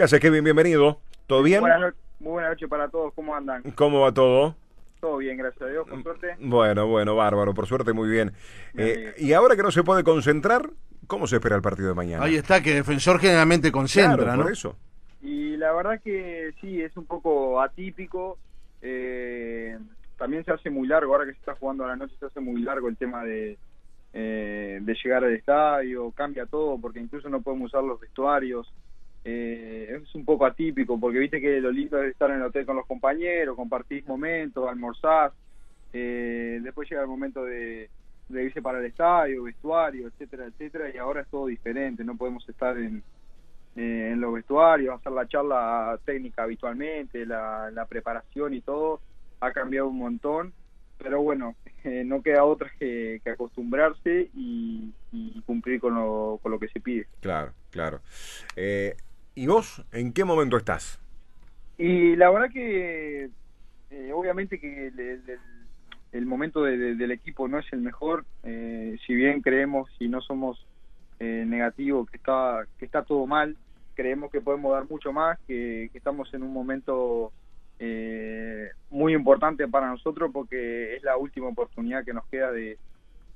¿Qué haces, Kevin? Bienvenido. ¿Todo bien? Buenas no- muy buenas noches para todos, ¿cómo andan? ¿Cómo va todo? Todo bien, gracias a Dios, con suerte. Bueno, bueno, bárbaro, por suerte muy bien. Eh, y ahora que no se puede concentrar, ¿cómo se espera el partido de mañana? Ahí está, que defensor generalmente concentra, Claro, ¿no? por eso. Y la verdad que sí, es un poco atípico. eh, también se hace muy largo, ahora que se está jugando a la noche, se hace muy largo el tema de, eh, de llegar al estadio, cambia todo, porque incluso no podemos usar los vestuarios. Eh, es un poco atípico, porque viste que lo lindo es estar en el hotel con los compañeros, compartís momentos, almorzás. eh, después llega el momento de, irse para el estadio, vestuario, etcétera, etcétera, y ahora es todo diferente, no podemos estar en, eh, en los vestuarios, hacer la charla técnica habitualmente, la, preparación y todo, ha cambiado un montón, pero bueno, eh, no queda otra que, que acostumbrarse y, y cumplir con lo, con lo que se pide. Claro, claro. ¿Y vos en qué momento estás? Y la verdad que eh, obviamente que el, el- momento de- del equipo no es el mejor, eh, si bien creemos y no somos eh, negativos que está que está todo mal, creemos que podemos dar mucho más, que, que estamos en un momento eh, muy importante para nosotros porque es la última oportunidad que nos queda de,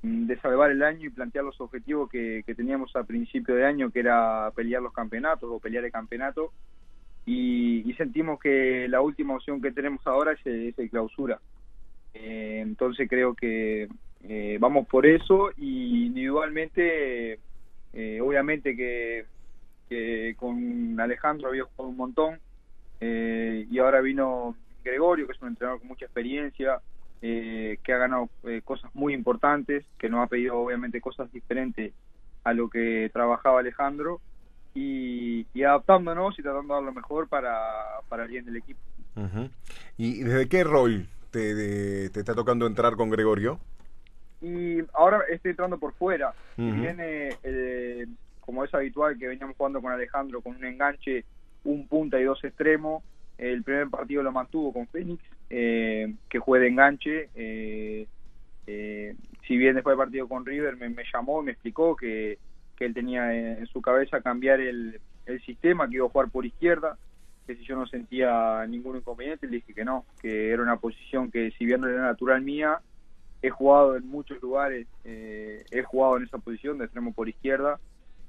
de salvar el año y plantear los objetivos que, teníamos a principio de año, que era pelear los campeonatos o pelear el campeonato y, y sentimos que la última opción que tenemos ahora es, es el clausura. Eh, entonces creo que eh, vamos por eso y individualmente, eh, obviamente que, que con Alejandro había jugado un montón y ahora vino Gregorio, que es un entrenador con mucha experiencia, eh, que ha ganado eh, cosas muy importantes, que nos ha pedido obviamente cosas diferentes a lo que trabajaba Alejandro y, y adaptándonos y tratando de dar lo mejor para, para el bien del equipo. Ujú. ¿Y desde qué rol te, de- te está tocando entrar con Gregorio? Y ahora estoy entrando por fuera. Bien, eh, eh, como es habitual que veníamos jugando con Alejandro con un enganche, un punta y dos extremos, el primer partido lo mantuvo con Fénix, eh, que juega de enganche. eh, eh, si bien después del partido con River me, me llamó y me explicó que, que él tenía en su cabeza cambiar el, el sistema, que iba a jugar por izquierda, que si yo no sentía ningún inconveniente, le dije que no, que era una posición que si bien no era natural mía, he jugado en muchos lugares, eh, he jugado en esa posición de extremo por izquierda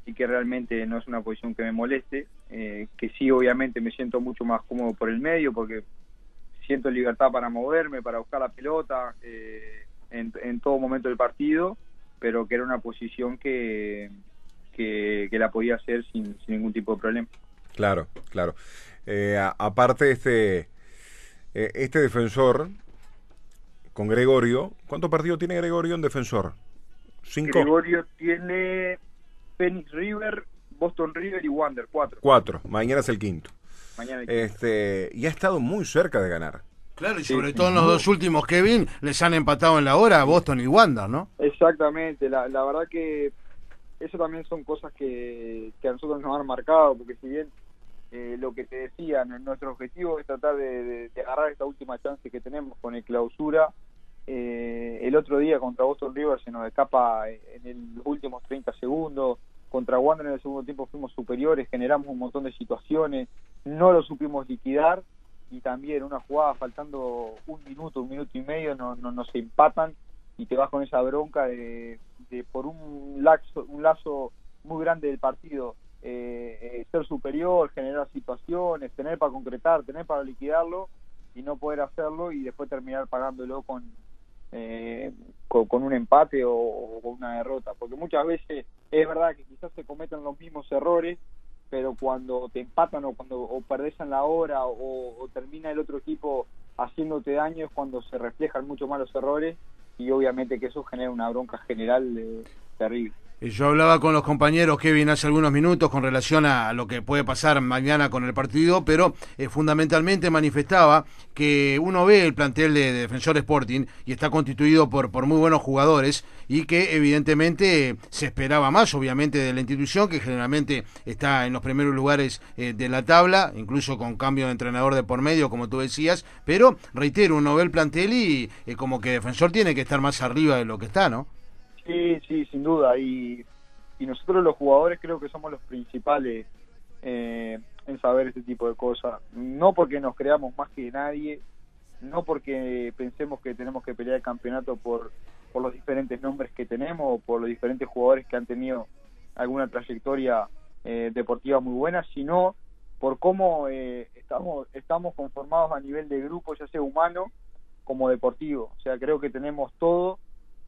y que realmente no es una posición que me moleste, eh, que sí obviamente me siento mucho más cómodo por el medio porque siento libertad para moverme, para buscar la pelota eh, en, en todo momento del partido, pero que era una posición que, que, que la podía hacer sin, sin ningún tipo de problema. Claro, claro. Eh, a- aparte, este, eh, este defensor con Gregorio, ¿cuántos partidos tiene Gregorio en defensor? ¿Cinco? Gregorio tiene Phoenix River, Boston River y Wander, cuatro. Cuatro. Mañana es el quinto. Mañana Este, y ha estado muy cerca de ganar. Claro, y Sí, sobre sí. todo en los dos últimos, Kevin, les han empatado en la hora a Boston y Wander, ¿no? Exactamente, la, la verdad que eso también son cosas que, que a nosotros nos han marcado, porque si bien eh, lo que te decía, nuestro objetivo es tratar de, de- de agarrar esta última chance que tenemos con el clausura, eh, el otro día contra Boston River se nos escapa en el- los últimos 30 segundos, contra Wander en el segundo tiempo fuimos superiores, generamos un montón de situaciones, no lo supimos liquidar y también una jugada faltando un minuto, un minuto y medio no, no, nos empatan y te vas con esa bronca de, de por un lazo, un lazo muy grande del partido eh, eh, ser superior, generar situaciones, tener para concretar, tener para liquidarlo y no poder hacerlo y después terminar pagándolo con, eh, con, un empate o, una derrota. Porque muchas veces es verdad que cometen los mismos errores, pero cuando te empatan o cuando o la hora o, termina el otro equipo haciéndote daño es cuando se reflejan mucho más los errores y obviamente que eso genera una bronca general eh, terrible. Eh, Yo hablaba con los compañeros, Kevin, hace algunos minutos con relación a lo que puede pasar mañana con el partido, pero eh, fundamentalmente manifestaba que uno ve el plantel de, de Defensor Sporting y está constituido por, por muy buenos jugadores y que evidentemente se esperaba más, obviamente, de la institución, que generalmente está en los primeros lugares eh, de la tabla, incluso con cambio de entrenador de por medio, como tú decías, pero reitero, uno ve el plantel y como que Defensor tiene que estar más arriba de lo que está, ¿no? Sí, sí, sin duda. Y, y nosotros los jugadores creo que somos los principales eh, en saber este tipo de cosas. No porque nos creamos más que nadie, no porque pensemos que tenemos que pelear el campeonato por, por los diferentes nombres que tenemos o por los diferentes jugadores que han tenido alguna trayectoria eh, deportiva muy buena, sino por cómo eh, estamos, estamos conformados a nivel de grupo, ya sea humano como deportivo. O sea, creo que tenemos todo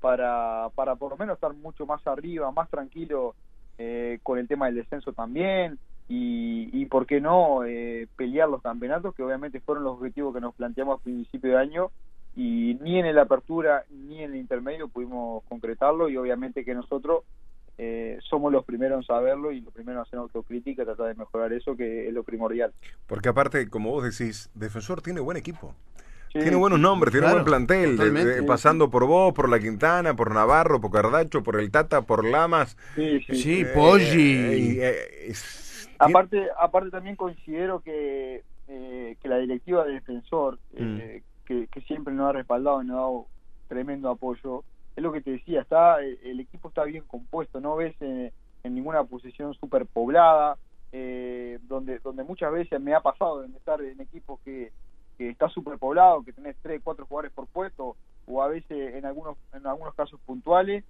para, para por lo menos estar mucho más arriba, más tranquilo eh, con el tema del descenso también y, y por qué no eh, pelear los campeonatos que obviamente fueron los objetivos que nos planteamos a principio de año y ni en el apertura ni en el intermedio pudimos concretarlo y obviamente que nosotros eh, somos los primeros en saberlo y lo primero en hacer autocrítica, tratar de mejorar eso que es lo primordial. Porque aparte, como vos decís, Defensor tiene buen equipo. Tiene buenos nombres, tiene buen plantel, pasando por vos, por La Quintana, por Navarro, por Cardacho, por el Tata, por Lamas. Sí, sí, eh, Poggi. Eh, aparte, aparte también considero que, que la directiva de Defensor, mm. que, que, siempre nos ha respaldado y nos ha dado tremendo apoyo, es lo que te decía, está el equipo está bien compuesto, no ves en, ninguna posición super poblada, eh, donde donde muchas veces me ha pasado de estar en equipos que, que está super poblado, que tenés tres, cuatro jugadores por puesto, o a veces en algunos en algunos casos puntuales,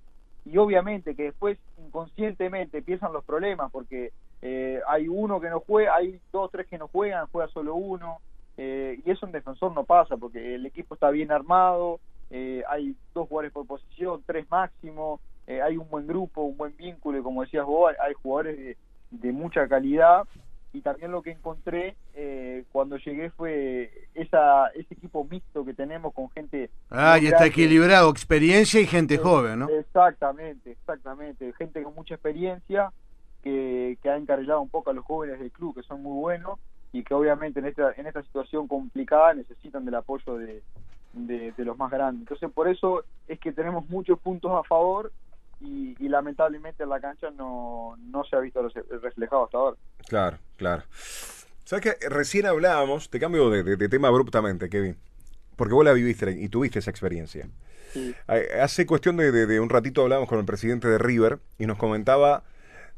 y obviamente que después inconscientemente empiezan los problemas, porque eh, hay uno que no juega, hay dos, tres que no juegan, juega solo uno, eh, y eso en defensor no pasa, porque el equipo está bien armado, eh, hay dos jugadores por posición, tres máximo, eh, hay un buen grupo, un buen vínculo, y como decías vos, hay, jugadores de, mucha calidad. Y también lo que encontré eh, cuando llegué fue esa, ese equipo mixto que tenemos con gente... Ah, y está equilibrado, experiencia y gente joven, ¿no? Exactamente, exactamente. Gente con mucha experiencia que, que ha encarrilado un poco a los jóvenes del club, que son muy buenos y que obviamente en esta, en esta situación complicada necesitan del apoyo de, de, los más grandes. Entonces, por eso es que tenemos muchos puntos a favor y, lamentablemente en la cancha no, no se ha visto reflejado hasta ahora. Claro, claro. ¿Sabes que Recién hablábamos, te cambio de, tema abruptamente, Kevin, porque vos la viviste y tuviste esa experiencia. Hace cuestión de, un ratito hablábamos con el presidente de River y nos comentaba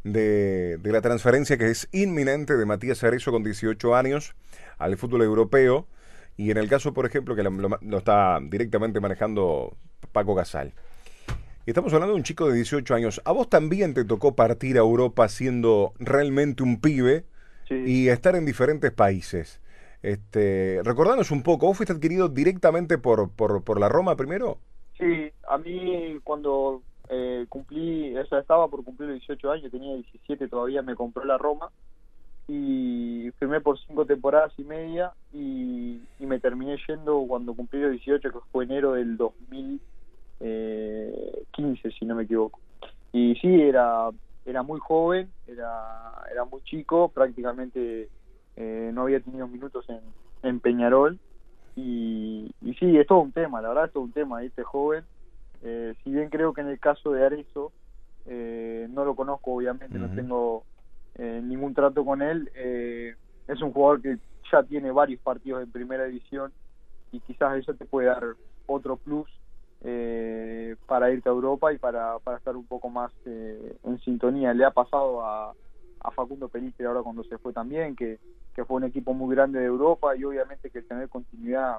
de, la transferencia que es inminente de Matías Arezo con 18 años al fútbol europeo y en el caso, por ejemplo, que lo, está directamente manejando Paco Casal. Estamos hablando de un chico de 18 años. ¿A vos también te tocó partir a Europa siendo realmente un pibe y estar en diferentes países? Este, recordanos un poco, ¿vos fuiste adquirido directamente por, por, por la Roma primero? Sí, a mí cuando eh, cumplí, o estaba por cumplir 18 años, tenía 17 todavía, me compró la Roma y firmé por cinco temporadas y media y, me terminé yendo cuando cumplí los 18, que fue enero del 2015, eh, si no me equivoco. Y sí, era era muy joven, era era muy chico, prácticamente eh, no había tenido minutos en, en Peñarol y, y sí, es todo un tema, la verdad es todo un tema, este joven. Eh, si bien creo que en el caso de Arezo, no lo conozco obviamente, no tengo eh, ningún trato con él. Eh, es un jugador que ya tiene varios partidos en primera división y quizás eso te puede dar otro plus eh, para irte a Europa y para, para estar un poco más en sintonía. Le ha pasado a, a Facundo Pelistri ahora cuando se fue también, que, que fue un equipo muy grande de Europa y obviamente que tener continuidad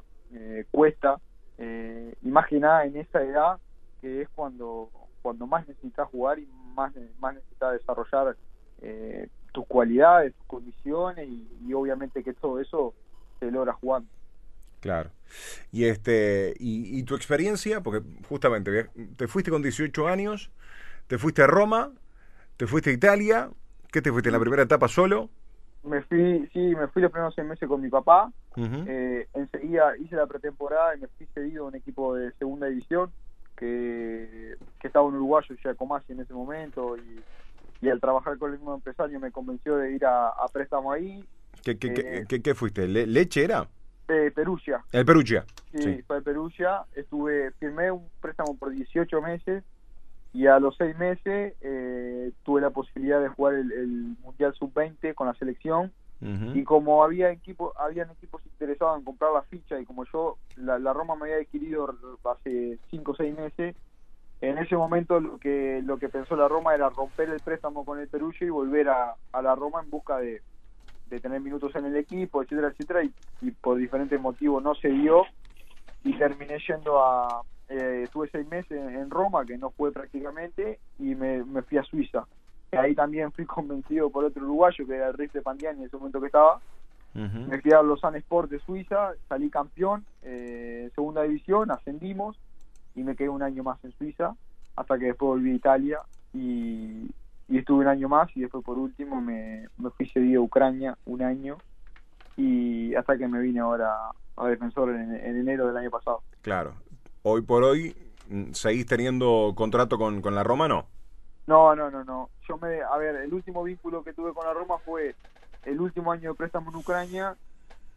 cuesta. y más que nada en esa edad que es cuando cuando más necesitas jugar y más, más necesitas desarrollar eh, tus cualidades, tus condiciones y, obviamente que todo eso se logra jugando. Claro. Y este y, tu experiencia, porque justamente te fuiste con 18 años, te fuiste a Roma, te fuiste a Italia, ¿qué te fuiste en la primera etapa solo? Me fui, sí, me fui los primeros seis meses con mi papá. Eh, enseguida hice la pretemporada y me fui cedido a un equipo de segunda división que, que estaba en Uruguayo, ya Comasi en ese momento y y al trabajar con el mismo empresario me convenció de ir a, préstamo ahí. ¿Qué, qué, qué, qué fuiste? ¿Leche era? Eh, Perugia. El Perugia. Sí, fue de Perugia. Estuve, firmé un préstamo por 18 meses y a los 6 meses eh, tuve la posibilidad de jugar el, Mundial Sub-20 con la selección. Y como había equipo, habían equipos interesados en comprar la ficha y como yo, la, la Roma me había adquirido hace 5 o 6 meses, en ese momento lo que lo que pensó la Roma era romper el préstamo con el Perugia y volver a, a la Roma en busca de, tener minutos en el equipo, etcétera, etcétera, y, por diferentes motivos no se dio y terminé yendo a, eh, estuve seis meses en, Roma, que no fue prácticamente, y me, fui a Suiza. Ahí también fui convencido por otro uruguayo, que era el Rifle Pandiani en ese momento que estaba. Me fui a Lausanne Sport de Suiza, salí campeón, eh, segunda división, ascendimos y me quedé un año más en Suiza, hasta que después volví a Italia y, y estuve un año más y después por último me, me fui cedido a Ucrania un año y hasta que me vine ahora a defensor en, enero del año pasado. Claro. Hoy por hoy, mm, ¿seguís teniendo contrato con, con la Roma no? No, no, no, no. Yo me, a ver, el último vínculo que tuve con la Roma fue el último año de préstamo en Ucrania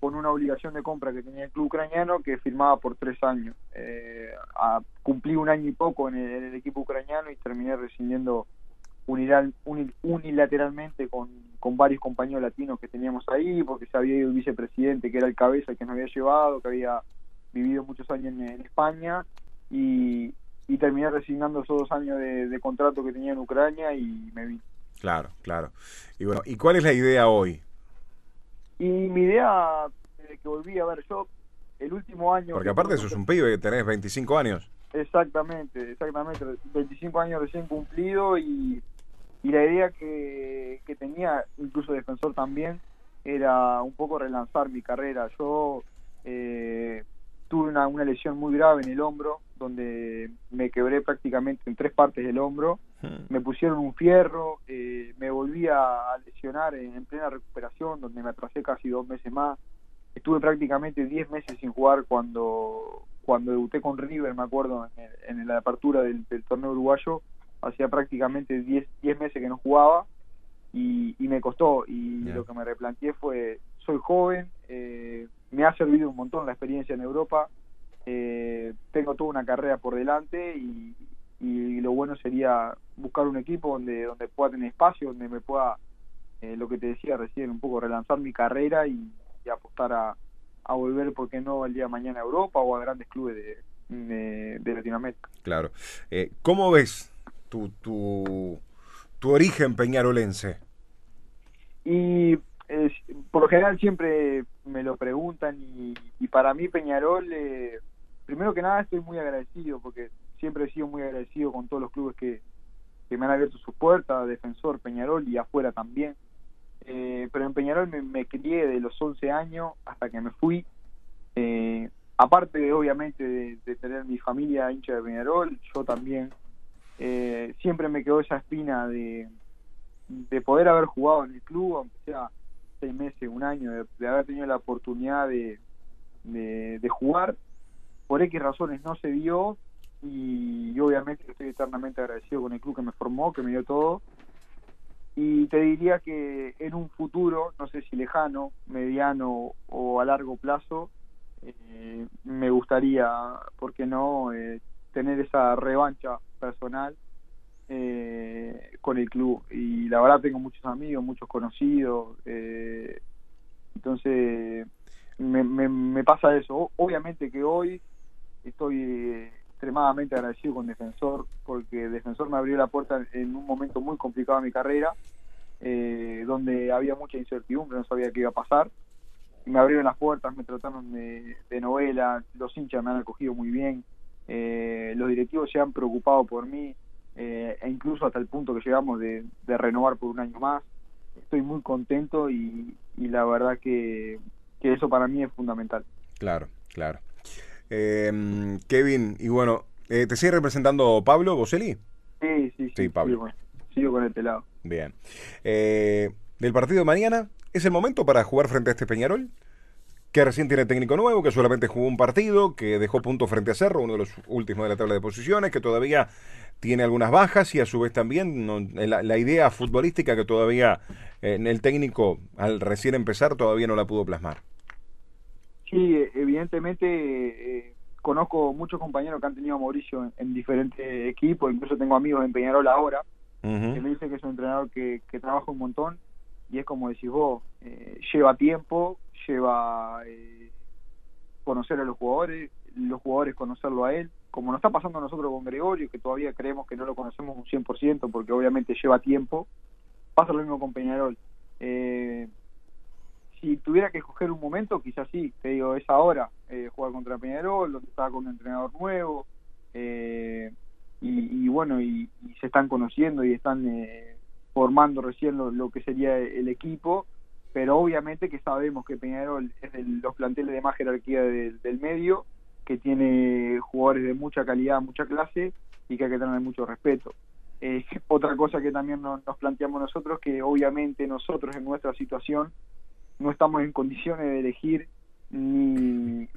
con una obligación de compra que tenía el club ucraniano que firmaba por tres años. Eh, cumplí un año y poco en el, en el equipo ucraniano y terminé rescindiendo unilateralmente con, con, varios compañeros latinos que teníamos ahí, porque se había ido el vicepresidente, que era el cabeza que nos había llevado, que había vivido muchos años en, España, y, y, terminé resignando esos dos años de, contrato que tenía en Ucrania y me vi. Claro, claro. Y bueno, ¿y cuál es la idea hoy? Y mi idea, eh, que volví a ver yo, el último año... Porque aparte sos un pibe, que tenés 25 años. Exactamente, exactamente. 25 años recién cumplido y y la idea que, tenía, incluso defensor también, era un poco relanzar mi carrera. Yo eh, tuve una, una, lesión muy grave en el hombro, donde me quebré prácticamente en tres partes del hombro. Hmm. Me pusieron un fierro, eh, me volví a lesionar en, plena recuperación, donde me atrasé casi dos meses más. Estuve prácticamente diez meses sin jugar cuando cuando debuté con River, me acuerdo, en, la apertura del torneo uruguayo hacía prácticamente 10 meses que no jugaba y, me costó y lo que me replanteé fue, soy joven, eh, me ha servido un montón la experiencia en Europa, eh, tengo toda una carrera por delante y, lo bueno sería buscar un equipo donde, donde pueda tener espacio, donde me pueda, eh, lo que te decía recién, un poco relanzar mi carrera y, apostar a, a volver, ¿por qué no, el día de mañana a Europa o a grandes clubes de, de, Latinoamérica. Claro. ¿Cómo ves tu, tu, tu origen peñarolense? Y por lo general siempre me lo preguntan y, para mí Peñarol, eh, primero que nada estoy muy agradecido porque siempre he sido muy agradecido con todos los clubes que, me han abierto sus puertas, Defensor, Peñarol y afuera también. Eh, pero en Peñarol me, crié de los 11 años hasta que me fui. Eh, aparte de, obviamente de, tener mi familia hincha de Peñarol, yo también eh, siempre me quedó esa espina de, de poder haber jugado en el club, aunque sea seis meses, un año, de, haber tenido la oportunidad de, de, jugar. Por X razones no se dio y, obviamente estoy eternamente agradecido con el club que me formó, que me dio todo. Y te diría que en un futuro, no sé si lejano, mediano o a largo plazo, eh, me gustaría, ¿por qué no?, eh, tener esa revancha personal eh, con el club. Y la verdad tengo muchos amigos, muchos conocidos. Eh, entonces me, me, pasa eso. Obviamente que hoy estoy extremadamente agradecido con Defensor porque Defensor me abrió la puerta en un momento muy complicado de mi carrera, eh, donde había mucha incertidumbre, no sabía qué iba a pasar. Me abrieron las puertas, me trataron de novela, los hinchas me han acogido muy bien, eh, los directivos se han preocupado por mí eh, e incluso hasta el punto que llegamos de, renovar por un año más. Estoy muy contento y, la verdad que, eso para mí es fundamental. Claro, claro. Em, Kevin, y bueno, eh, ¿te sigue representando Pablo Boselli? Sí, sí, sí. Pablo. Sigo, con este lado. Bien. ¿Del partido de mañana? ¿Es el momento para jugar frente a este Peñarol? Que recién tiene técnico nuevo, que solamente jugó un partido, que dejó punto frente a Cerro, uno de los últimos de la tabla de posiciones, que todavía tiene algunas bajas y a su vez también la, idea futbolística que todavía en el técnico al recién empezar todavía no la pudo plasmar. Sí, evidentemente eh, conozco muchos compañeros que han tenido a Mauricio en, diferentes equipos, incluso tengo amigos en Peñarol ahora, que me dicen que es un entrenador que, que trabaja un montón y es como decís vos, eh, lleva tiempo, lleva eh, conocer a los jugadores, los jugadores conocerlo a él, como nos está pasando a nosotros con Gregorio, que todavía creemos que no lo conocemos un 100% porque obviamente lleva tiempo, pasa lo mismo con Peñarol. Eh, si tuviera que escoger un momento, quizás sí, te digo, es ahora, eh, jugar contra Peñarol, donde está con un entrenador nuevo, eh, y, bueno, y, se están conociendo y están eh, formando recién lo, que sería el equipo, pero obviamente que sabemos que Peñarol es de los planteles de más jerarquía del medio, que tiene jugadores de mucha calidad, mucha clase, y que hay que tener mucho respeto. otra cosa que también nos planteamos nosotros, que obviamente nosotros en nuestra situación, no estamos en condiciones de elegir ni,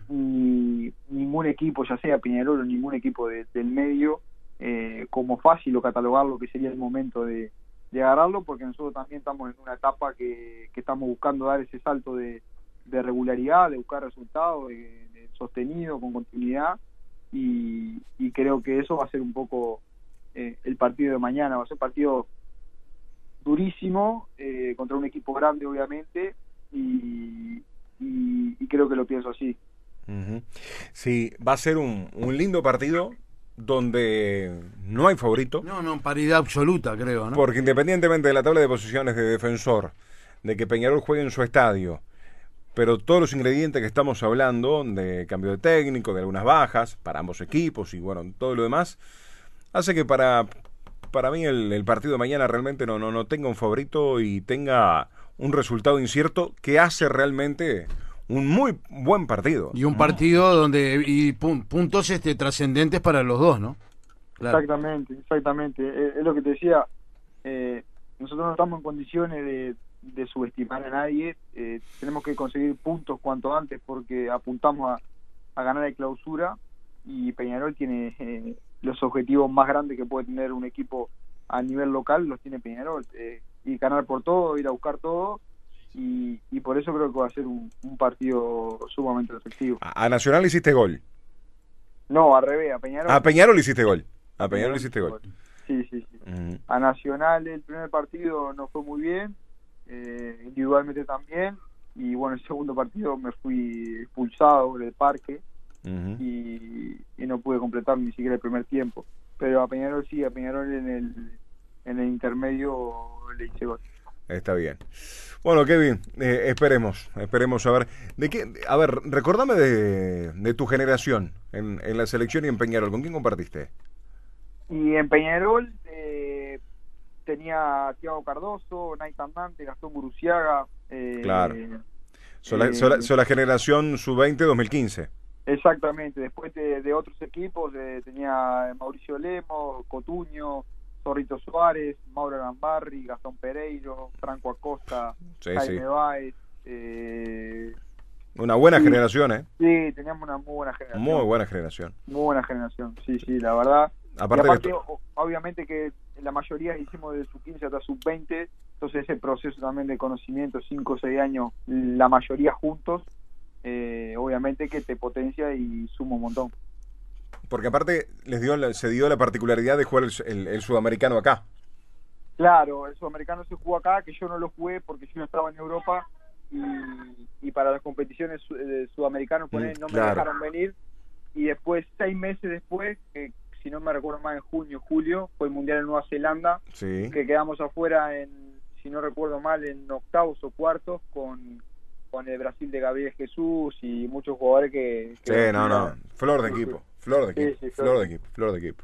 ningún equipo, ya sea Peñarol o ningún equipo del medio, eh, como fácil o catalogarlo que sería el momento de, agarrarlo, porque nosotros también estamos en una etapa que, estamos buscando dar ese salto de, regularidad, de buscar resultados, de, sostenido, con continuidad, y, creo que eso va a ser un poco eh, el partido de mañana, va a ser un partido durísimo eh, contra un equipo grande, obviamente, y, creo que lo pienso así. Sí, va a ser un, lindo partido donde no hay favorito. No, no, paridad absoluta, creo, ¿no? Porque independientemente de la tabla de posiciones de defensor, de que Peñarol juegue en su estadio, pero todos los ingredientes que estamos hablando, de cambio de técnico, de algunas bajas para ambos equipos y bueno, todo lo demás, hace que para, para mí el, partido de mañana realmente no, no, no tenga un favorito y tenga un resultado incierto que hace realmente un muy buen partido. Y un partido donde y puntos este trascendentes para los dos, ¿no? Exactamente, exactamente. Eh, es, lo que te decía. Eh, nosotros no estamos en condiciones de, subestimar a nadie. Eh, tenemos que conseguir puntos cuanto antes porque apuntamos a, a ganar de clausura y Peñarol tiene los objetivos más grandes que puede tener un equipo a nivel local, los tiene Peñarol y ganar por todo, ir a buscar todo. Y, por eso creo que va a ser un, partido sumamente efectivo. ¿A Nacional hiciste gol? No, a revés, a Peñarol. A Peñarol hiciste gol. A Peñarol hiciste gol. Sí, sí, sí. A Nacional el primer partido no fue muy bien, eh, individualmente también. Y bueno, el segundo partido me fui expulsado del parque y, y, no pude completar ni siquiera el primer tiempo. Pero a Peñarol sí, a Peñarol en el, en el intermedio le hice gol. Está bien. Bueno, Kevin, eh, esperemos, esperemos a ver. ¿De qué? A ver, recordame de, tu generación en, en, la selección y en Peñarol. ¿Con quién compartiste? Y en Peñarol eh, tenía a Tiago Cardoso, Naitan Dante, Gastón Buruciaga. Eh, claro. Son la, generación sub-20 2015. Exactamente. Después de, otros equipos tenía Mauricio Lemo, Cotuño, Torrito Suárez, Mauro Gambarri, Gastón Pereiro, Franco Acosta, Jaime Baez. Eh, una buena generación, ¿eh? Sí, teníamos una muy buena generación. Muy buena generación. Muy buena generación, sí, sí, la verdad. Aparte, obviamente que la mayoría hicimos de sub 15 hasta sub 20, entonces ese proceso también de conocimiento, 5 o 6 años, la mayoría juntos, eh, obviamente que te potencia y suma un montón. Porque aparte les dio se dio la particularidad de jugar el, sudamericano acá. Claro, el sudamericano se jugó acá, que yo no lo jugué porque yo no estaba en Europa y, para las competiciones eh, sudamericanas mm, no me dejaron venir. Y después, seis meses después, que si no me recuerdo más, en junio, julio, fue el Mundial en Nueva Zelanda, que quedamos afuera en, si no recuerdo mal, en octavos o cuartos con, con el Brasil de Gabriel Jesús y muchos jugadores que... sí, no, no, flor de equipo. Flor de equipo, flor de equipo, flor de equipo.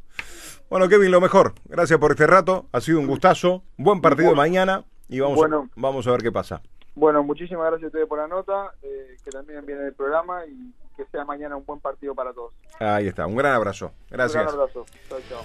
Bueno, Kevin, lo mejor. Gracias por este rato. Ha sido un gustazo. Buen partido mañana y vamos, a, vamos a ver qué pasa. Bueno, muchísimas gracias a ustedes por la nota, eh, que también viene el programa y que sea mañana un buen partido para todos. Ahí está, un gran abrazo. Gracias. Un gran abrazo. Chao, chao.